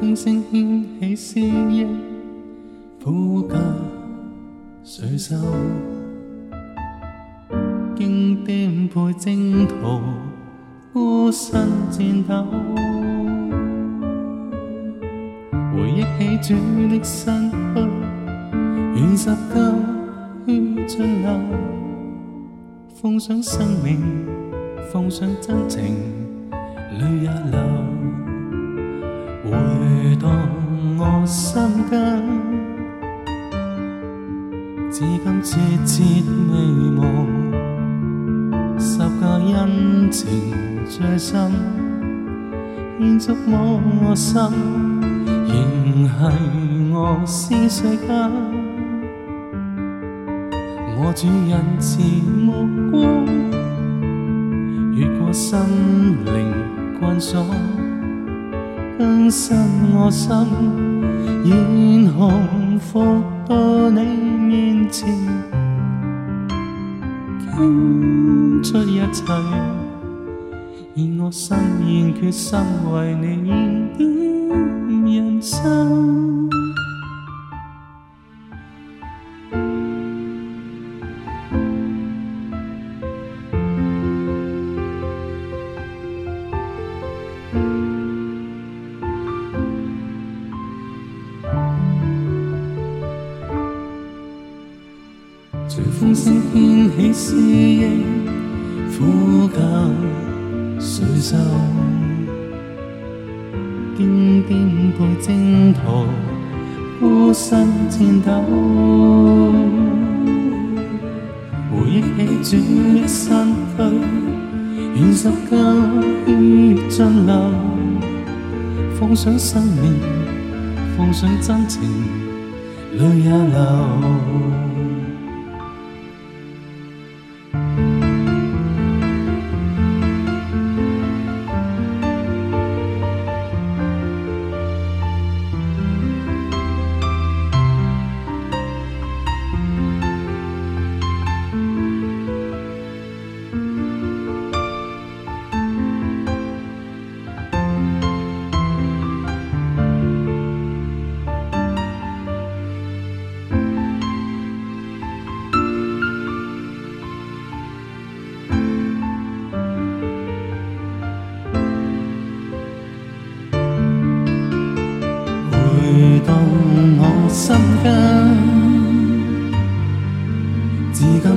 风声牵起思忆，枯甲垂瘦，经颠沛征途，孤身战斗。回忆起主的身躯，愿十斗去尽流，奉上生命，奉上真情，泪也流。回荡我心间，至今切切未忘，十个恩情最深，现触摸我心，仍系我思绪间。我主人慈目光，越过心灵关锁。根心我心，愿幸伏到你面前，倾出一切，以我心意决心为你点人生。随风声掀起诗忆，呼吸，水袖，点点泪蒸腾，孤身颤抖。回忆起，转眼散去，愿十年血尽流。放上生命，放上真情，泪也流。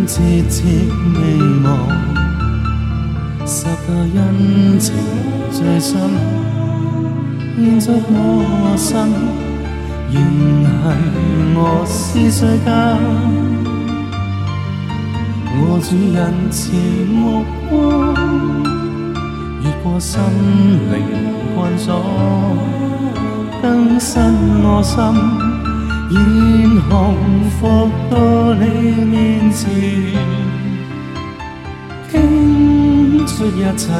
切切未忘，十個恩情最深，現在我心仍係我思緒間，我主人慈目光越過心靈困鎖，更新我心。愿红伏到你面前，倾出一切，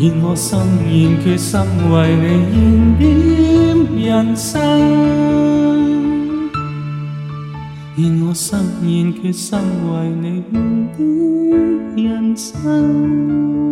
愿我心愿决心为你燃点人生，愿我心愿决心为你燃点人生。